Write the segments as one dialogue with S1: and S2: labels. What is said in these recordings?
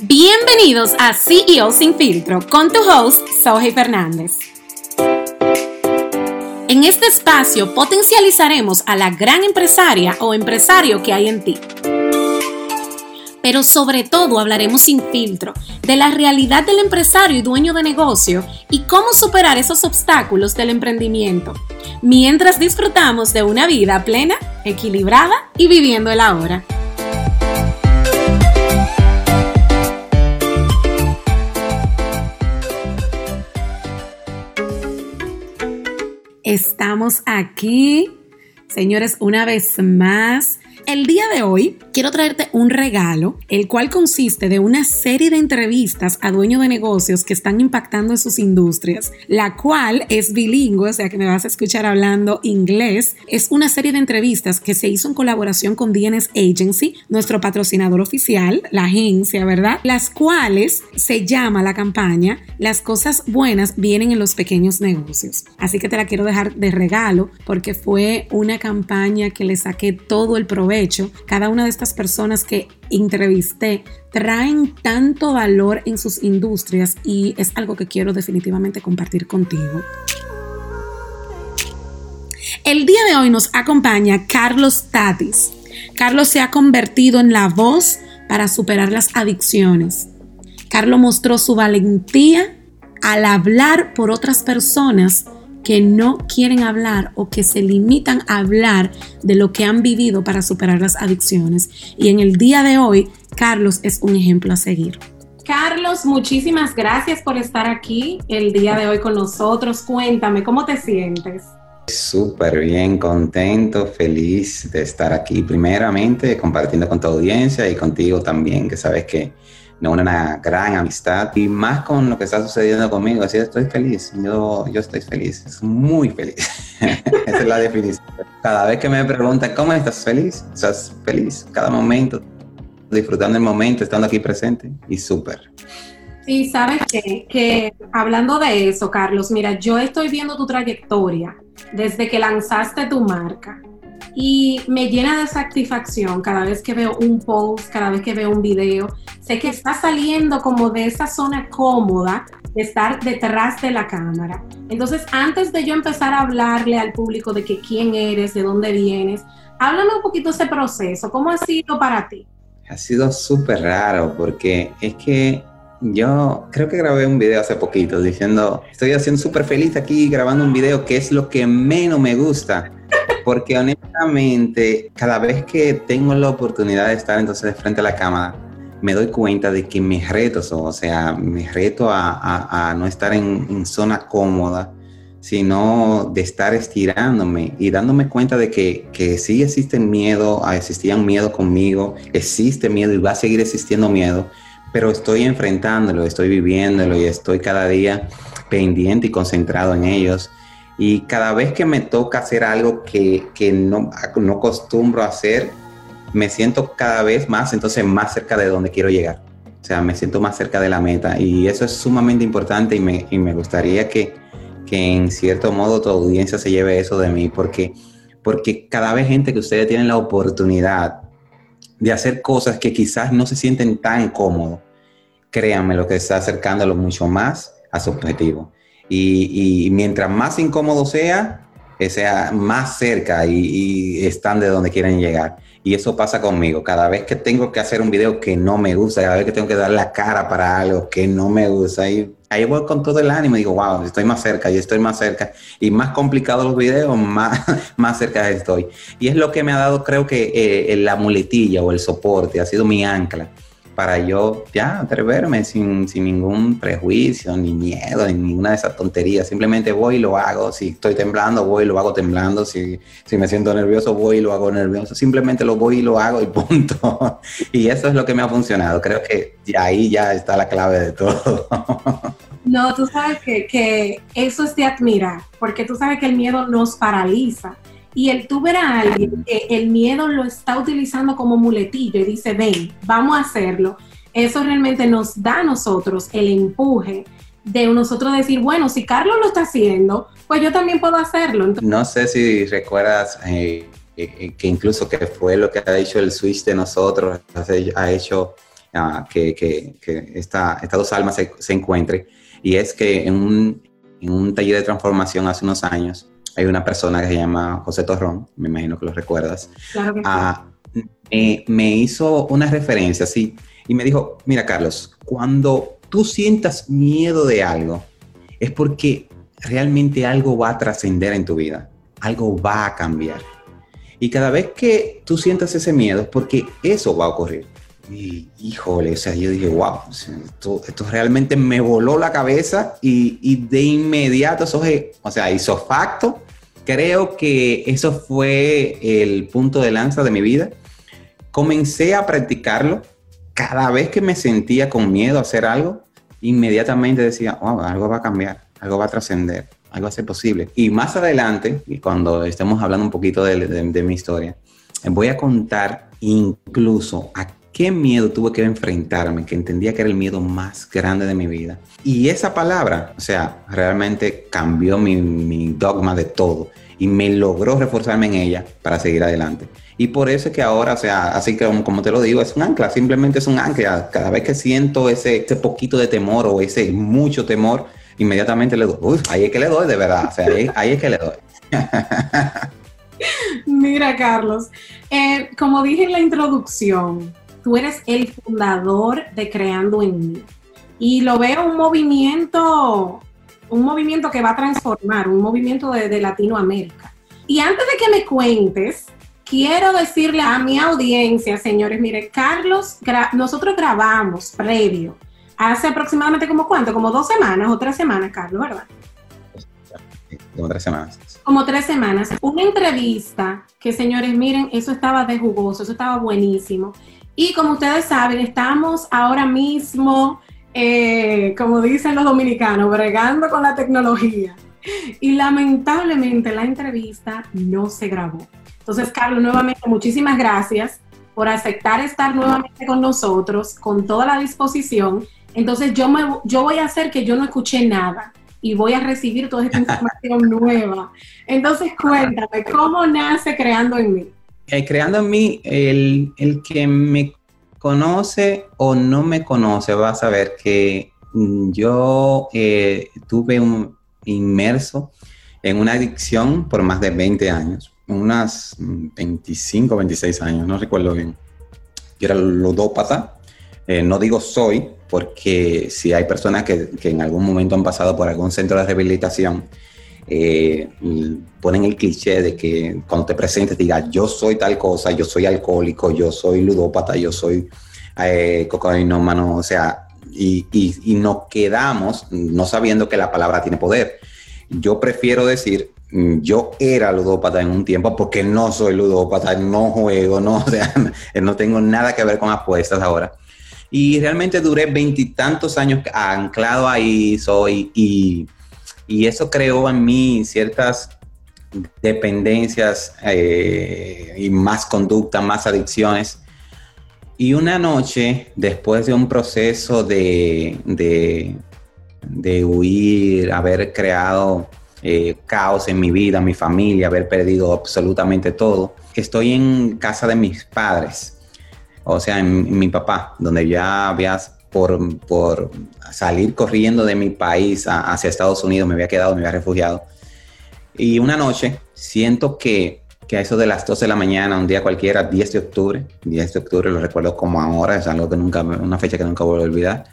S1: Bienvenidos a CEO Sin Filtro con tu host, Sohey Fernández. En este espacio potencializaremos a la gran empresaria o empresario que hay en ti. Pero sobre todo hablaremos sin filtro de la realidad del empresario y dueño de negocio y cómo superar esos obstáculos del emprendimiento, mientras disfrutamos de una vida plena, equilibrada y viviendo el ahora. Estamos aquí, señores, una vez más el día de hoy quiero traerte un regalo, el cual consiste de una serie de entrevistas a dueños de negocios que están impactando en sus industrias, la cual es bilingüe, o sea que me vas a escuchar hablando inglés. Es una serie de entrevistas que se hizo en colaboración con DNS Agency, nuestro patrocinador oficial, la agencia, ¿verdad? Las cuales se llama la campaña Las cosas buenas vienen en los pequeños negocios. Así que te la quiero dejar de regalo porque fue una campaña que le saqué todo el provecho cada una de estas personas que entrevisté traen tanto valor en sus industrias y es algo que quiero definitivamente compartir contigo. El día de hoy nos acompaña Carlos Tatis. Carlos se ha convertido en la voz para superar las adicciones. Carlos mostró su valentía al hablar por otras personas que no quieren hablar o que se limitan a hablar de lo que han vivido para superar las adicciones. Y en el día de hoy, Carlos es un ejemplo a seguir. Carlos, muchísimas gracias por estar aquí el día de hoy con nosotros. Cuéntame, ¿cómo te sientes?
S2: Súper bien, contento, feliz de estar aquí primeramente compartiendo con tu audiencia y contigo también, que sabes que una gran amistad y más con lo que está sucediendo conmigo. Así estoy feliz, yo, yo estoy feliz, muy feliz. Esa es la definición. Cada vez que me preguntan, ¿cómo estás feliz? Estás feliz, cada momento, disfrutando el momento, estando aquí presente y súper.
S1: Sí, sabes qué? que hablando de eso, Carlos, mira, yo estoy viendo tu trayectoria desde que lanzaste tu marca y me llena de satisfacción cada vez que veo un post, cada vez que veo un video. Sé que está saliendo como de esa zona cómoda de estar detrás de la cámara. Entonces, antes de yo empezar a hablarle al público de que quién eres, de dónde vienes, háblame un poquito ese proceso. ¿Cómo ha sido para ti?
S2: Ha sido súper raro porque es que yo creo que grabé un video hace poquito diciendo, estoy haciendo súper feliz aquí grabando un video que es lo que menos me gusta porque honestamente, cada vez que tengo la oportunidad de estar entonces de frente a la cámara, me doy cuenta de que mis retos, o sea, me reto a, no estar en, zona cómoda, sino de estar estirándome y dándome cuenta de que, que sí existen miedo, ah, existían miedo conmigo, existe miedo y va a seguir existiendo miedo, pero estoy enfrentándolo, estoy viviéndolo y estoy cada día pendiente y concentrado en ellos. Y cada vez que me toca hacer algo que, que no, no acostumbro a hacer, me siento cada vez más, entonces más cerca de donde quiero llegar. O sea, me siento más cerca de la meta. Y eso es sumamente importante y me, y me gustaría que, que en cierto modo tu audiencia se lleve eso de mí, porque, porque cada vez gente que ustedes tienen la oportunidad de hacer cosas que quizás no se sienten tan cómodos, créanme, lo que está acercándolo mucho más a su objetivo. Y, mientras más incómodo sea, sea más cerca y, están de donde quieren llegar. Y eso pasa conmigo. Cada vez que tengo que hacer un video que no me gusta, cada vez que tengo que dar la cara para algo que no me gusta, ahí, ahí voy con todo el ánimo y digo, wow, estoy más cerca y estoy más cerca. Y más complicados los videos, más, más cerca estoy. Y es lo que me ha dado, creo que eh, la muletilla o el soporte, ha sido mi ancla para yo ya atreverme sin, sin, ningún prejuicio, ni miedo, ni ninguna de esas tonterías. Simplemente voy y lo hago. Si estoy temblando, voy y lo hago temblando. Si, si me siento nervioso, voy y lo hago nervioso. Simplemente lo voy y lo hago y punto. y eso es lo que me ha funcionado. Creo que ahí ya está la clave de todo.
S1: no, tú sabes que, que eso es de admirar, porque tú sabes que el miedo nos paraliza y el tú a alguien que el miedo lo está utilizando como muletilla y dice, ven, vamos a hacerlo, eso realmente nos da a nosotros el empuje de nosotros decir, bueno, si Carlos lo está haciendo, pues yo también puedo hacerlo.
S2: no sé si recuerdas eh, eh, que incluso que fue lo que ha hecho el switch de nosotros, ha hecho ah, que, que, que esta, estas dos almas se, se encuentren. Y es que en un, en un taller de transformación hace unos años, hay una persona que se llama José Torrón, me imagino que lo recuerdas,
S1: Claro que sí.
S2: ah, me, me hizo una referencia así y me dijo, mira Carlos, cuando tú sientas miedo de algo, es porque realmente algo va a trascender en tu vida, algo va a cambiar. Y cada vez que tú sientas ese miedo, es porque eso va a ocurrir. Y híjole, o sea, yo dije, wow, esto, esto realmente me voló la cabeza y, y de inmediato, eso es, o sea, hizo facto. Creo que eso fue el punto de lanza de mi vida. Comencé a practicarlo. Cada vez que me sentía con miedo a hacer algo, inmediatamente decía, wow, algo va a cambiar, algo va a trascender, algo va a ser posible. Y más adelante, cuando estemos hablando un poquito de- de mi historia, voy a contar incluso a qué miedo tuve que enfrentarme, que entendía que era el miedo más grande de mi vida. Y esa palabra, o sea, realmente cambió mi, mi dogma de todo y me logró reforzarme en ella para seguir adelante. Y por eso es que ahora, o sea, así que como, como te lo digo, es un ancla, simplemente es un ancla. Cada vez que siento ese, ese poquito de temor o ese mucho temor, inmediatamente le doy, uy, ahí es que le doy de verdad, o sea, ahí, ahí es que le doy.
S1: Mira, Carlos, eh, como dije en la introducción, tú eres el fundador de Creando en mí. Y lo veo un movimiento, un movimiento que va a transformar, un movimiento de, de Latinoamérica. Y antes de que me cuentes, quiero decirle a mi audiencia, señores, mire, Carlos, gra- nosotros grabamos previo, hace aproximadamente como cuánto, como dos semanas o tres semanas, Carlos, ¿verdad?
S2: Como tres semanas.
S1: como tres semanas, una entrevista que, señores, miren, eso estaba de jugoso, eso estaba buenísimo. Y como ustedes saben, estamos ahora mismo, eh, como dicen los dominicanos, bregando con la tecnología. Y lamentablemente la entrevista no se grabó. Entonces, Carlos, nuevamente, muchísimas gracias por aceptar estar nuevamente con nosotros, con toda la disposición. Entonces, yo, me, yo voy a hacer que yo no escuché nada y voy a recibir toda esta información nueva. Entonces, cuéntame, ¿cómo nace Creando en mí?
S2: Eh, creando en mí, el, el que me conoce o no me conoce va a saber que yo eh, tuve un inmerso en una adicción por más de 20 años, unas mm, 25, 26 años, no recuerdo bien. Yo era ludópata, eh, no digo soy, porque si hay personas que, que en algún momento han pasado por algún centro de rehabilitación, eh, ponen el cliché de que cuando te presentes digas yo soy tal cosa, yo soy alcohólico, yo soy ludópata, yo soy eh, cocainómano, o sea, y, y, y nos quedamos no sabiendo que la palabra tiene poder. Yo prefiero decir mm, yo era ludópata en un tiempo porque no soy ludópata, no juego, no, o sea, no tengo nada que ver con apuestas ahora. Y realmente duré veintitantos años anclado ahí, soy, y, y eso creó en mí ciertas dependencias eh, y más conducta, más adicciones. Y una noche, después de un proceso de, de, de huir, haber creado eh, caos en mi vida, mi familia, haber perdido absolutamente todo, estoy en casa de mis padres, o sea, en, en mi papá, donde ya había por, por, salir corriendo de mi país a, hacia Estados Unidos, me había quedado, me había refugiado. Y una noche siento que, que, a eso de las 12 de la mañana, un día cualquiera, 10 de octubre, 10 de octubre lo recuerdo como ahora, es algo que nunca, una fecha que nunca voy a olvidar.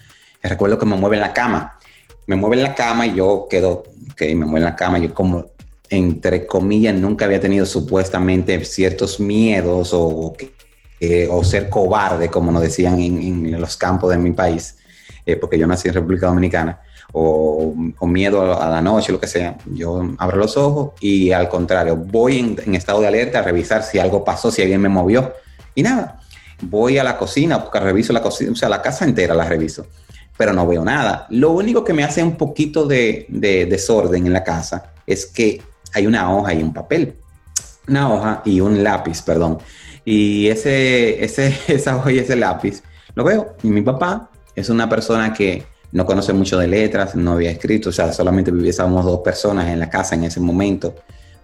S2: Recuerdo que me mueve en la cama, me mueve en la cama y yo quedo, ok, me mueve en la cama, yo como, entre comillas, nunca había tenido supuestamente ciertos miedos o que eh, o ser cobarde, como nos decían en, en los campos de mi país, eh, porque yo nací en República Dominicana, o, o, miedo a la noche, lo que sea. Yo abro los ojos y al contrario, voy en, en, estado de alerta a revisar si algo pasó, si alguien me movió. Y nada, voy a la cocina, porque reviso la cocina, o sea, la casa entera la reviso, pero no veo nada. Lo único que me hace un poquito de, de desorden en la casa es que hay una hoja y un papel. Una hoja y un lápiz, perdón. Y ese, ese, esa hoja y ese lápiz lo veo. Y mi papá es una persona que no conoce mucho de letras, no había escrito, o sea, solamente vivíamos dos personas en la casa en ese momento,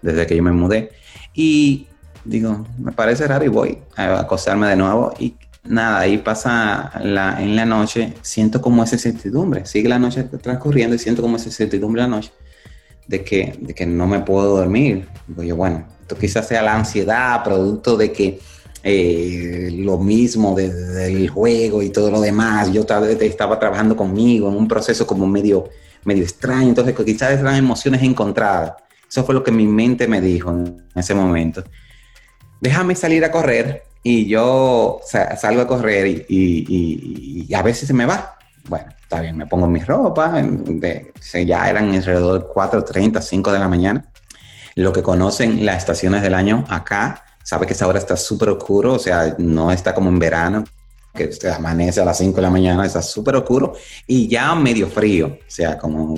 S2: desde que yo me mudé. Y digo, me parece raro y voy a acostarme de nuevo. Y nada, ahí pasa la, en la noche, siento como esa incertidumbre, sigue la noche transcurriendo y siento como esa incertidumbre la noche de que, de que no me puedo dormir. Digo yo, bueno, esto quizás sea la ansiedad, producto de que eh, lo mismo del juego y todo lo demás. Yo estaba trabajando conmigo en un proceso como medio, medio extraño, entonces quizás eran emociones encontradas. Eso fue lo que mi mente me dijo en ese momento. Déjame salir a correr y yo salgo a correr y, a veces se me va. Bueno, está bien, me pongo mi ropa, de, ya eran alrededor de 4.30, 5 de la mañana. Lo que conocen las estaciones del año acá sabe que esa hora está súper oscuro, o sea, no está como en verano, que amanece a las 5 de la mañana, está súper oscuro y ya medio frío, o sea, como,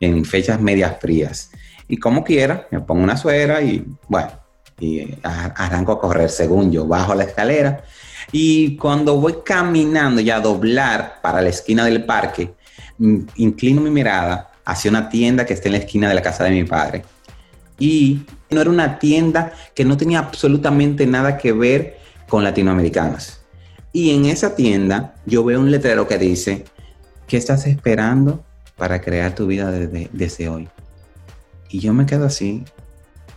S2: en fechas medias frías. Y como quiera, me pongo una suera y bueno, y arranco a correr según yo, bajo la escalera. Y cuando voy caminando ya a doblar para la esquina del parque, mm, inclino mi mirada hacia una tienda que está en la esquina de la casa de mi padre. Y no era una tienda que no tenía absolutamente nada que ver con latinoamericanos. Y en esa tienda yo veo un letrero que dice, ¿qué estás esperando para crear tu vida desde, hoy? Y yo me quedo así,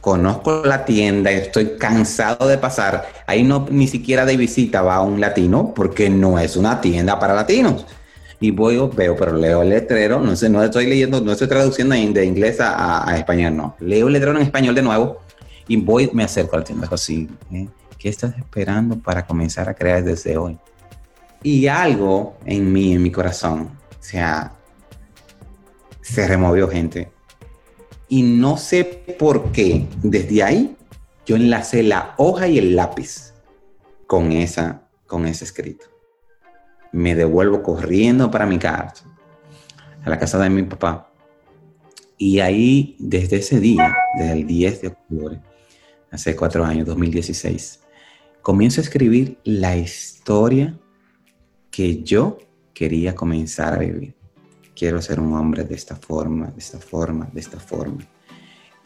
S2: conozco la tienda, estoy cansado de pasar, ahí no ni siquiera de visita va un latino porque no es una tienda para latinos y voy, veo, pero leo el letrero, no sé, no estoy leyendo, no estoy traduciendo de inglés a, español, no. Leo el letrero en español de nuevo y voy, me acerco al tienda, así, ¿eh? ¿qué estás esperando para comenzar a crear desde hoy? Y algo en mí, en mi corazón, o sea, se removió gente. Y no sé por qué, desde ahí, yo enlacé la hoja y el lápiz con, esa, con ese escrito me devuelvo corriendo para mi casa, a la casa de mi papá. Y ahí, desde ese día, desde el 10 de octubre, hace cuatro años, 2016, comienzo a escribir la historia que yo quería comenzar a vivir. Quiero ser un hombre de esta forma, de esta forma, de esta forma.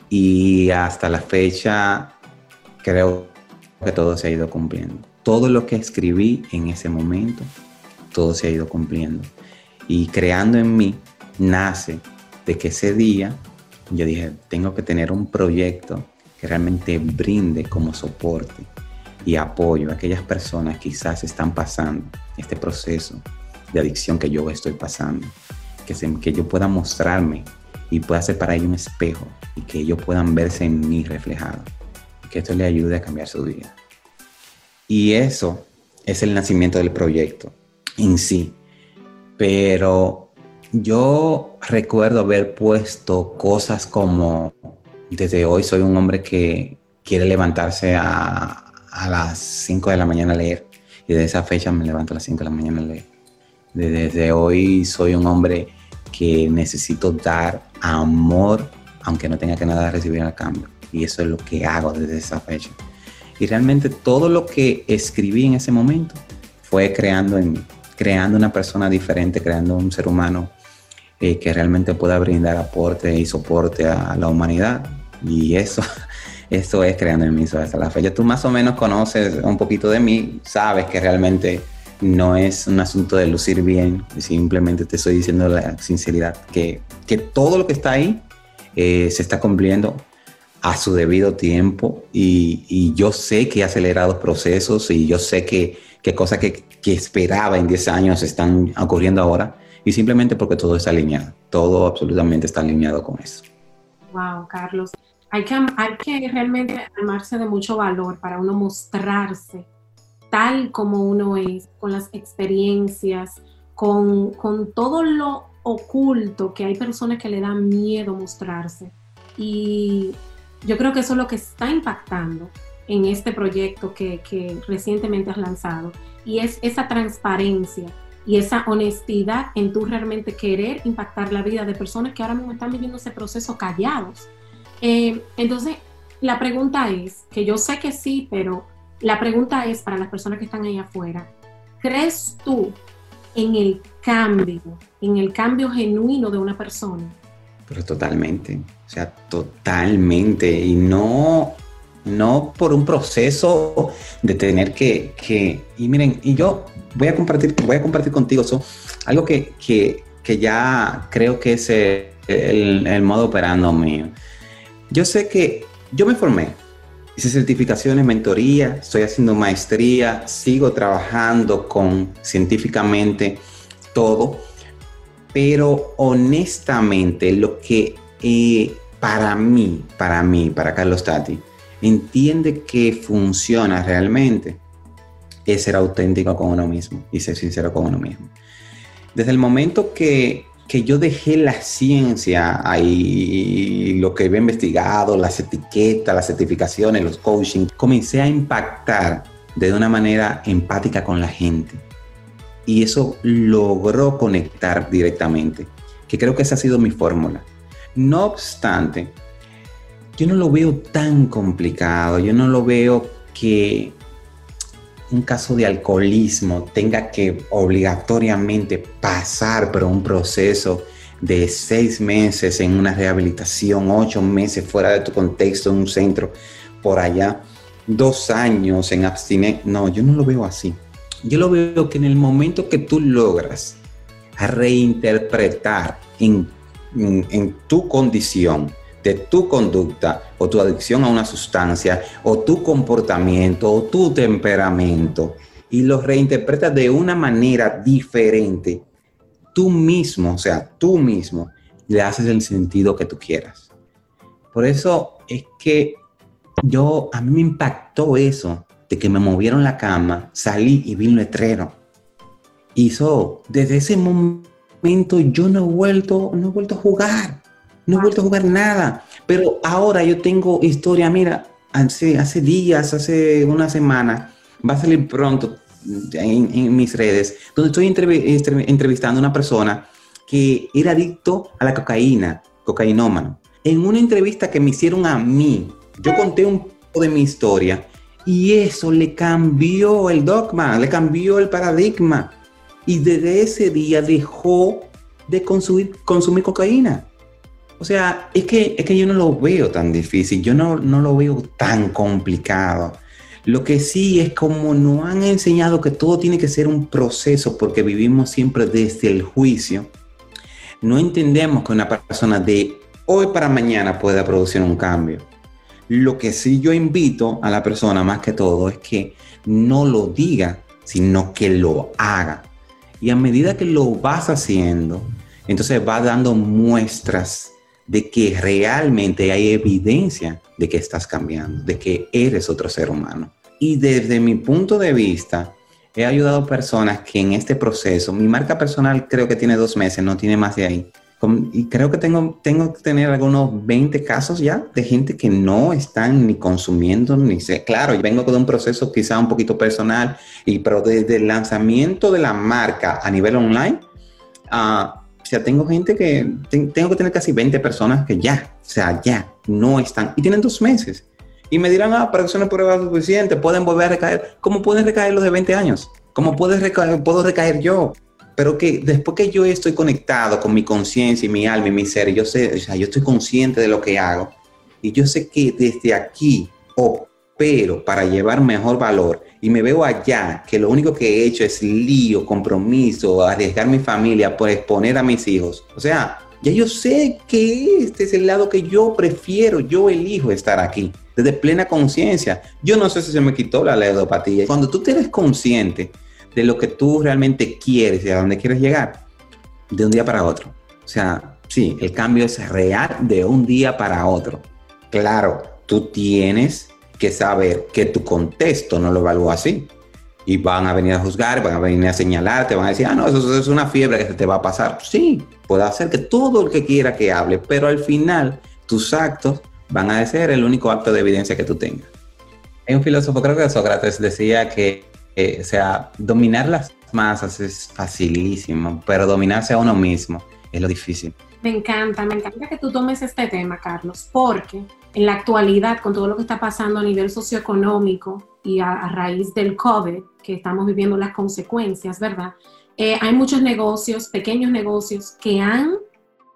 S2: Y hasta la fecha creo que todo se ha ido cumpliendo. Todo lo que escribí en ese momento todo se ha ido cumpliendo. Y creando en mí nace de que ese día yo dije, tengo que tener un proyecto que realmente brinde como soporte y apoyo a aquellas personas que quizás están pasando este proceso de adicción que yo estoy pasando. Que, se, que yo pueda mostrarme y pueda ser para ellos un espejo y que ellos puedan verse en mí reflejado. Que esto le ayude a cambiar su vida. Y eso es el nacimiento del proyecto en sí. Pero yo recuerdo haber puesto cosas como, desde hoy soy un hombre que quiere levantarse a, las 5 de la mañana a leer. Y de esa fecha me levanto a las 5 de la mañana a leer. Desde hoy soy un hombre que necesito dar amor, aunque no tenga que nada recibir al cambio. Y eso es lo que hago desde esa fecha. Y realmente todo lo que escribí en ese momento fue creando en mí creando una persona diferente, creando un ser humano eh, que realmente pueda brindar aporte y soporte a, la humanidad. Y eso, eso es creando en mí hasta la fecha. Tú más o menos conoces un poquito de mí, sabes que realmente no es un asunto de lucir bien, simplemente te estoy diciendo la sinceridad, que, que todo lo que está ahí eh, se está cumpliendo a su debido tiempo y, y, yo sé que he acelerado procesos y yo sé que, que cosas que, que esperaba en 10 años están ocurriendo ahora y simplemente porque todo está alineado, todo absolutamente está alineado con eso.
S1: Wow, Carlos. Hay que, hay que realmente armarse de mucho valor para uno mostrarse tal como uno es, con las experiencias, con, con todo lo oculto que hay personas que le dan miedo mostrarse. Y yo creo que eso es lo que está impactando en este proyecto que, que recientemente has lanzado y es esa transparencia y esa honestidad en tú realmente querer impactar la vida de personas que ahora mismo están viviendo ese proceso callados. Eh, entonces, la pregunta es, que yo sé que sí, pero la pregunta es para las personas que están ahí afuera, ¿crees tú en el cambio, en el cambio genuino de una persona?
S2: Pero totalmente, o sea, totalmente. Y no no por un proceso de tener que, que y miren, y yo voy a compartir, voy a compartir contigo eso, algo que, que, que ya creo que es el, modo operando mío. Yo sé que yo me formé, hice certificaciones, mentoría, estoy haciendo maestría, sigo trabajando con científicamente todo, pero honestamente lo que eh, para mí, para mí, para Carlos Tati, entiende que funciona realmente es ser auténtico con uno mismo y ser sincero con uno mismo. Desde el momento que, que yo dejé la ciencia ahí, lo que había investigado, las etiquetas, las certificaciones, los coaching, comencé a impactar de una manera empática con la gente. Y eso logró conectar directamente, que creo que esa ha sido mi fórmula. No obstante, yo no lo veo tan complicado, yo no lo veo que un caso de alcoholismo tenga que obligatoriamente pasar por un proceso de seis meses en una rehabilitación, ocho meses fuera de tu contexto en un centro por allá, dos años en abstinencia. No, yo no lo veo así. Yo lo veo que en el momento que tú logras reinterpretar en, tu condición de tu conducta o tu adicción a una sustancia o tu comportamiento o tu temperamento y lo reinterpretas de una manera diferente, tú mismo, o sea, tú mismo, le haces el sentido que tú quieras. Por eso es que yo, a mí me impactó eso, de que me movieron la cama, salí y vi un letrero. Hizo, desde ese momento yo no he vuelto, no he vuelto a jugar no he vuelto a jugar nada. Pero ahora yo tengo historia, mira, hace, hace días, hace una semana, va a salir pronto en, mis redes, donde estoy entrevistando a una persona que era adicto a la cocaína, cocainómano. En una entrevista que me hicieron a mí, yo conté un poco de mi historia y eso le cambió el dogma, le cambió el paradigma. Y desde ese día dejó de consumir, consumir cocaína. O sea, es que, es que yo no lo veo tan difícil, yo no, no lo veo tan complicado. Lo que sí es como nos han enseñado que todo tiene que ser un proceso porque vivimos siempre desde el juicio. No entendemos que una persona de hoy para mañana pueda producir un cambio. Lo que sí yo invito a la persona más que todo es que no lo diga, sino que lo haga. Y a medida que lo vas haciendo, entonces va dando muestras de que realmente hay evidencia de que estás cambiando, de que eres otro ser humano. Y desde mi punto de vista, he ayudado a personas que en este proceso, mi marca personal creo que tiene dos meses, no tiene más de ahí. Y creo que tengo, tengo que tener algunos 20 casos ya de gente que no están ni consumiendo, ni sé. Claro, yo vengo con un proceso quizá un poquito personal, y, pero desde el lanzamiento de la marca a nivel online, uh, sea, tengo gente que, tengo que tener casi 20 personas que ya, o sea, ya, no están, y tienen dos meses. Y me dirán, ah, para no es prueba suficiente, pueden volver a recaer. ¿Cómo pueden recaer los de 20 años? ¿Cómo puedo recaer, puedo recaer yo? Pero que después que yo estoy conectado con mi conciencia y mi alma y mi ser, yo sé, o sea, yo estoy consciente de lo que hago. Y yo sé que desde aquí opero para llevar mejor valor y me veo allá, que lo único que he hecho es lío, compromiso, arriesgar mi familia por exponer a mis hijos. O sea, ya yo sé que este es el lado que yo prefiero, yo elijo estar aquí, desde plena conciencia. Yo no sé si se me quitó la leudopatía. Cuando tú eres consciente de lo que tú realmente quieres y a dónde quieres llegar, de un día para otro. O sea, sí, el cambio es real de un día para otro. Claro, tú tienes que saber que tu contexto no lo evalúa así. Y van a venir a juzgar, van a venir a señalarte, van a decir, ah, no, eso, es una fiebre que se te va a pasar. Sí, puede hacer que todo el que quiera que hable, pero al final tus actos van a ser el único acto de evidencia que tú tengas. Hay un filósofo, creo que Sócrates, decía que, o sea, dominar las masas es facilísimo, pero dominarse a uno mismo es lo difícil.
S1: Me encanta, me encanta que tú tomes este tema, Carlos, porque en la actualidad, con todo lo que está pasando a nivel socioeconómico y a, raíz del COVID, que estamos viviendo las consecuencias, ¿verdad? Eh, hay muchos negocios, pequeños negocios, que han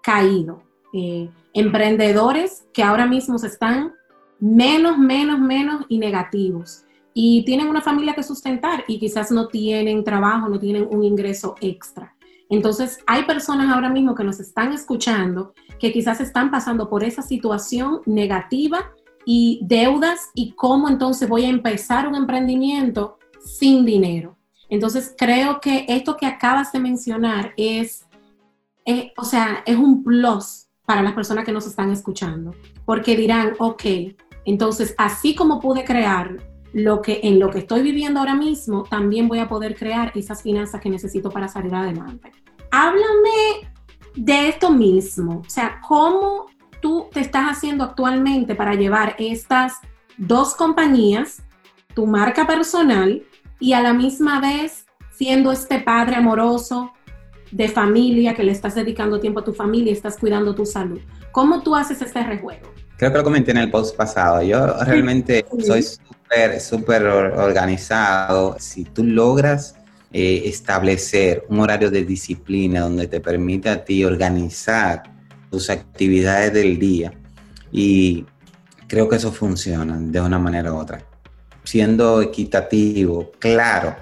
S1: caído. Eh, emprendedores que ahora mismo se están menos, menos, menos y negativos. Y tienen una familia que sustentar y quizás no tienen trabajo, no tienen un ingreso extra. Entonces, hay personas ahora mismo que nos están escuchando que quizás están pasando por esa situación negativa y deudas y cómo entonces voy a empezar un emprendimiento sin dinero. Entonces, creo que esto que acabas de mencionar es, eh, o sea, es un plus para las personas que nos están escuchando, porque dirán, ok, entonces, así como pude crear lo que en lo que estoy viviendo ahora mismo, también voy a poder crear esas finanzas que necesito para salir adelante. Háblame de esto mismo, o sea, ¿cómo tú te estás haciendo actualmente para llevar estas dos compañías, tu marca personal y a la misma vez siendo este padre amoroso de familia que le estás dedicando tiempo a tu familia y estás cuidando tu salud? ¿Cómo tú haces este rejuego?
S2: Creo que lo comenté en el post pasado. Yo realmente soy súper, súper organizado. Si tú logras eh, establecer un horario de disciplina donde te permite a ti organizar tus actividades del día, y creo que eso funciona de una manera u otra. Siendo equitativo, claro,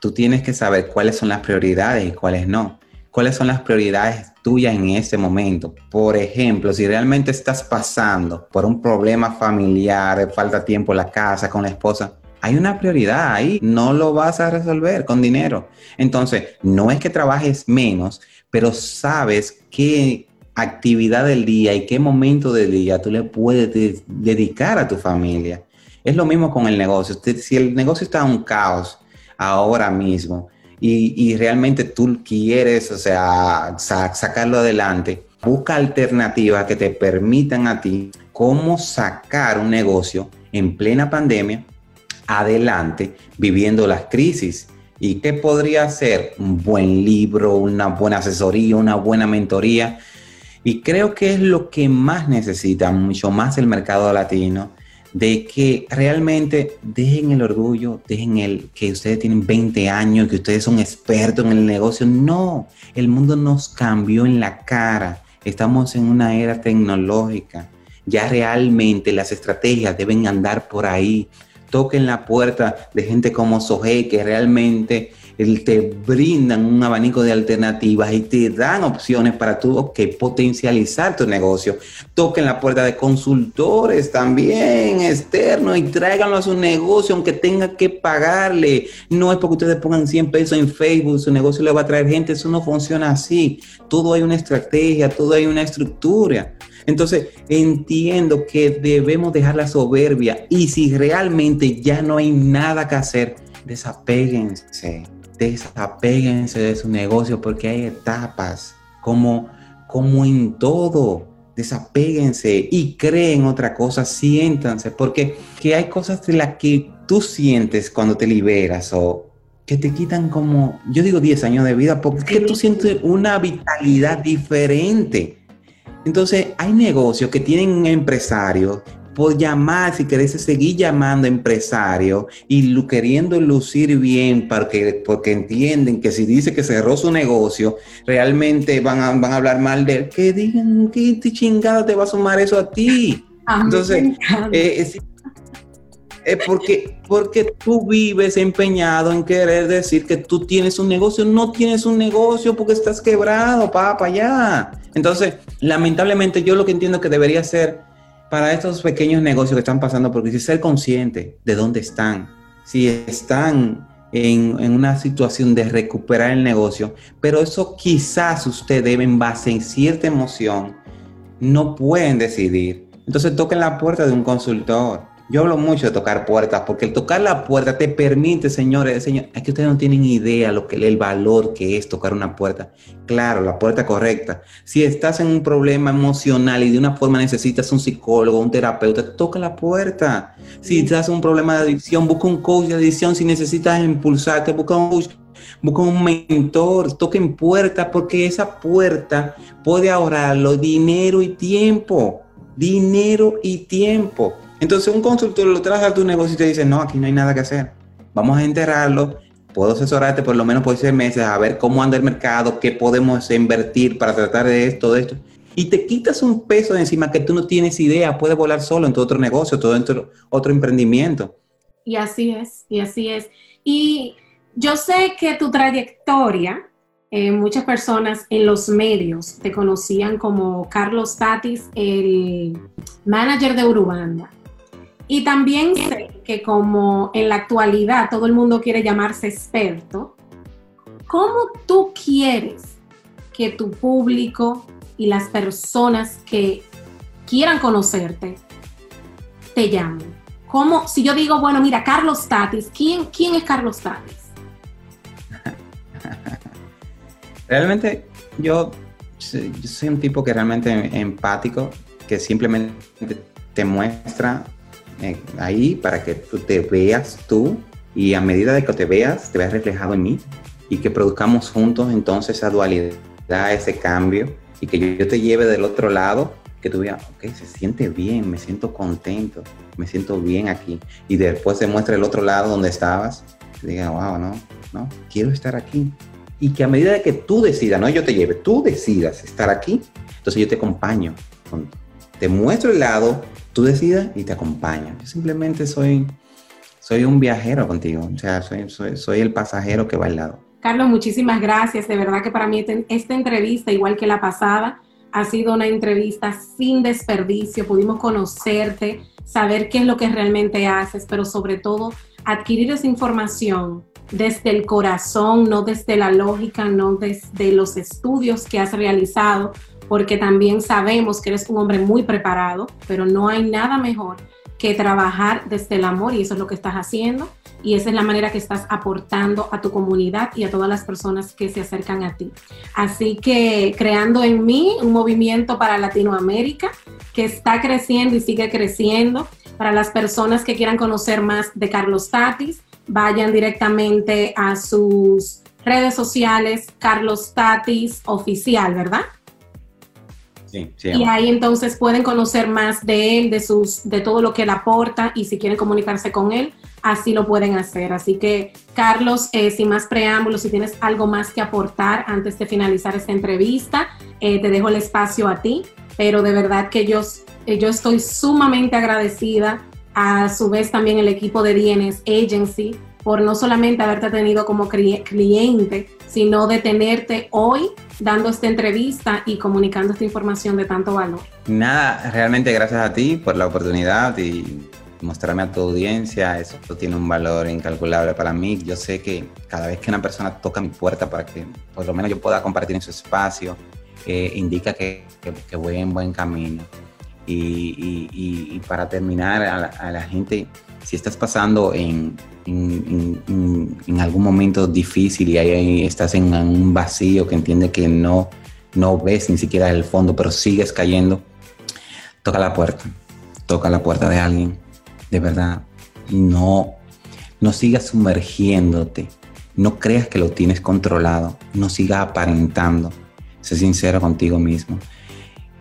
S2: tú tienes que saber cuáles son las prioridades y cuáles no cuáles son las prioridades tuyas en ese momento. Por ejemplo, si realmente estás pasando por un problema familiar, falta tiempo en la casa con la esposa, hay una prioridad ahí, no lo vas a resolver con dinero. Entonces, no es que trabajes menos, pero sabes qué actividad del día y qué momento del día tú le puedes dedicar a tu familia. Es lo mismo con el negocio. Si el negocio está en un caos ahora mismo, y, realmente tú quieres, o sea, sacarlo adelante, busca alternativas que te permitan a ti cómo sacar un negocio en plena pandemia adelante, viviendo las crisis. ¿Y qué podría ser? Un buen libro, una buena asesoría, una buena mentoría. Y creo que es lo que más necesita, mucho más el mercado latino, de que realmente dejen el orgullo, dejen el que ustedes tienen 20 años, que ustedes son expertos en el negocio. No, el mundo nos cambió en la cara. Estamos en una era tecnológica. Ya realmente las estrategias deben andar por ahí. Toquen la puerta de gente como Sohe, que realmente te brindan un abanico de alternativas y te dan opciones para tú que potencializar tu negocio. Toquen la puerta de consultores también externos y tráiganlo a su negocio aunque tenga que pagarle. No es porque ustedes pongan 100 pesos en Facebook, su negocio le va a traer gente, eso no funciona así. Todo hay una estrategia, todo hay una estructura. Entonces, entiendo que debemos dejar la soberbia y si realmente ya no hay nada que hacer, desapéguense desapéguense de su negocio porque hay etapas, como, como en todo. Desapéguense y creen otra cosa, siéntanse, porque que hay cosas de las que tú sientes cuando te liberas o que te quitan como, yo digo 10 años de vida, porque tú sientes una vitalidad diferente. Entonces, hay negocios que tienen empresarios por llamar, si querés seguir llamando empresario y queriendo lucir bien porque, porque entienden que si dice que cerró su negocio, realmente van a, van a hablar mal de él, que digan que chingada te va a sumar eso a ti. Entonces, eh, es, porque, porque tú vives empeñado en querer decir que tú tienes un negocio, no tienes un negocio porque estás quebrado, papá, allá. Entonces, lamentablemente yo lo que entiendo que debería ser para estos pequeños negocios que están pasando, porque si ser consciente de dónde están, si están en, en, una situación de recuperar el negocio, pero eso quizás usted debe en base en cierta emoción, no pueden decidir. Entonces toquen la puerta de un consultor, yo hablo mucho de tocar puertas, porque el tocar la puerta te permite, señores, señor, es que ustedes no tienen idea lo que el valor que es tocar una puerta. Claro, la puerta correcta. Si estás en un problema emocional y de una forma necesitas un psicólogo, un terapeuta, toca la puerta. Si estás en un problema de adicción, busca un coach de adicción. Si necesitas impulsarte, busca un coach busca un mentor, toquen puertas porque esa puerta puede ahorrarlo dinero y tiempo. Dinero y tiempo. Entonces un consultor lo trae a tu negocio y te dice, no, aquí no hay nada que hacer. Vamos a enterrarlo. Puedo asesorarte por lo menos por seis meses a ver cómo anda el mercado, qué podemos invertir para tratar de esto, de esto. y te quitas un peso de encima que tú no tienes idea, puedes volar solo en tu otro negocio, todo otro, otro emprendimiento.
S1: Y así es, y así es. Y yo sé que tu trayectoria, eh, muchas personas en los medios te conocían como Carlos Tatis, el manager de Urubanda. Y también sé que como en la actualidad todo el mundo quiere llamarse experto, ¿cómo tú quieres que tu público y las personas que quieran conocerte te llamen? ¿Cómo, si yo digo, bueno, mira, Carlos Tatis, ¿quién, quién es Carlos Tatis?
S2: realmente yo, yo soy un tipo que realmente empático, que simplemente te muestra ahí para que tú te veas tú y a medida de que te veas, te veas reflejado en mí y que produzcamos juntos entonces esa dualidad, ese cambio y que yo, te lleve del otro lado, que tú veas, ok, se siente bien, me siento contento, me siento bien aquí. Y después se muestra el otro lado donde estabas, y diga, wow, no, no, quiero estar aquí. Y que a medida de que tú decidas, no yo te lleve, tú decidas estar aquí, entonces yo te acompaño, te muestro el lado tú decidas y te acompaño. Yo simplemente soy, soy un viajero contigo, o sea, soy, soy, el pasajero que va al lado.
S1: Carlos, muchísimas gracias. De verdad que para mí este, esta entrevista, igual que la pasada, ha sido una entrevista sin desperdicio. Pudimos conocerte, saber qué es lo que realmente haces, pero sobre todo adquirir esa información desde el corazón, no desde la lógica, no desde los estudios que has realizado, porque también sabemos que eres un hombre muy preparado, pero no hay nada mejor que trabajar desde el amor y eso es lo que estás haciendo y esa es la manera que estás aportando a tu comunidad y a todas las personas que se acercan a ti. Así que creando en mí un movimiento para Latinoamérica que está creciendo y sigue creciendo. Para las personas que quieran conocer más de Carlos Tatis, vayan directamente a sus redes sociales, Carlos Tatis Oficial, ¿verdad? Y ahí entonces pueden conocer más de él, de, sus, de todo lo que él aporta y si quieren comunicarse con él, así lo pueden hacer. Así que, Carlos, eh, sin más preámbulos, si tienes algo más que aportar antes de finalizar esta entrevista, eh, te dejo el espacio a ti, pero de verdad que yo, eh, yo estoy sumamente agradecida, a su vez también el equipo de DNS Agency, por no solamente haberte tenido como cliente, sino de tenerte hoy dando esta entrevista y comunicando esta información de tanto valor.
S2: Nada, realmente gracias a ti por la oportunidad y mostrarme a tu audiencia, eso tiene un valor incalculable para mí. Yo sé que cada vez que una persona toca mi puerta para que por lo menos yo pueda compartir en su espacio, eh, indica que, voy en buen camino. Y, para terminar, a la gente si estás pasando en, en, algún momento difícil y ahí estás en un vacío que entiende que no, no ves ni siquiera el fondo, pero sigues cayendo, toca la puerta, toca la puerta de alguien, de verdad, no, no sigas sumergiéndote, no creas que lo tienes controlado, no sigas aparentando, sé sincero contigo mismo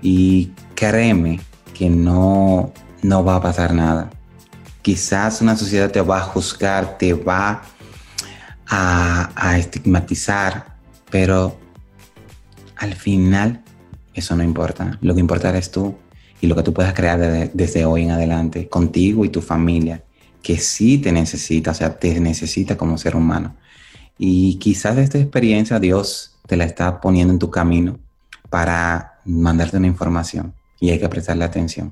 S2: y créeme que no, no va a pasar nada quizás una sociedad te va a juzgar, te va a, estigmatizar, pero al final eso no importa. Lo que importa es tú y lo que tú puedas crear desde hoy en adelante, contigo y tu familia, que sí te necesita, o sea, te necesita como ser humano. Y quizás esta experiencia Dios te la está poniendo en tu camino para mandarte una información y hay que prestarle atención.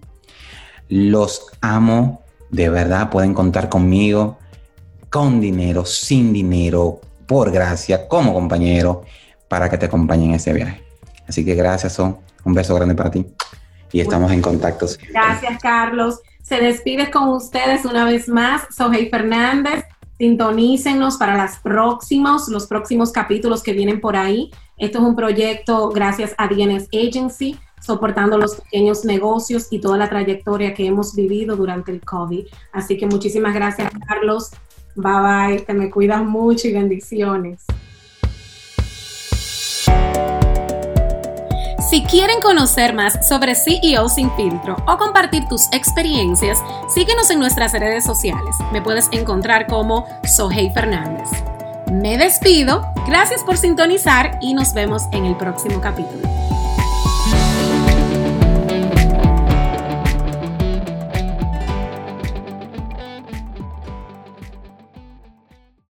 S2: Los amo de verdad pueden contar conmigo con dinero, sin dinero, por gracia, como compañero, para que te acompañen en ese viaje. Así que gracias, Son. Un beso grande para ti. Y estamos en contacto.
S1: Gracias, Carlos. Se despide con ustedes una vez más, Sohey Fernández. Sintonícenos para las próximos, los próximos capítulos que vienen por ahí. Esto es un proyecto gracias a DNS Agency soportando los pequeños negocios y toda la trayectoria que hemos vivido durante el COVID. Así que muchísimas gracias, Carlos. Bye bye, te me cuidas mucho y bendiciones. Si quieren conocer más sobre CEO Sin Filtro o compartir tus experiencias, síguenos en nuestras redes sociales. Me puedes encontrar como Sohey Fernández. Me despido, gracias por sintonizar y nos vemos en el próximo capítulo.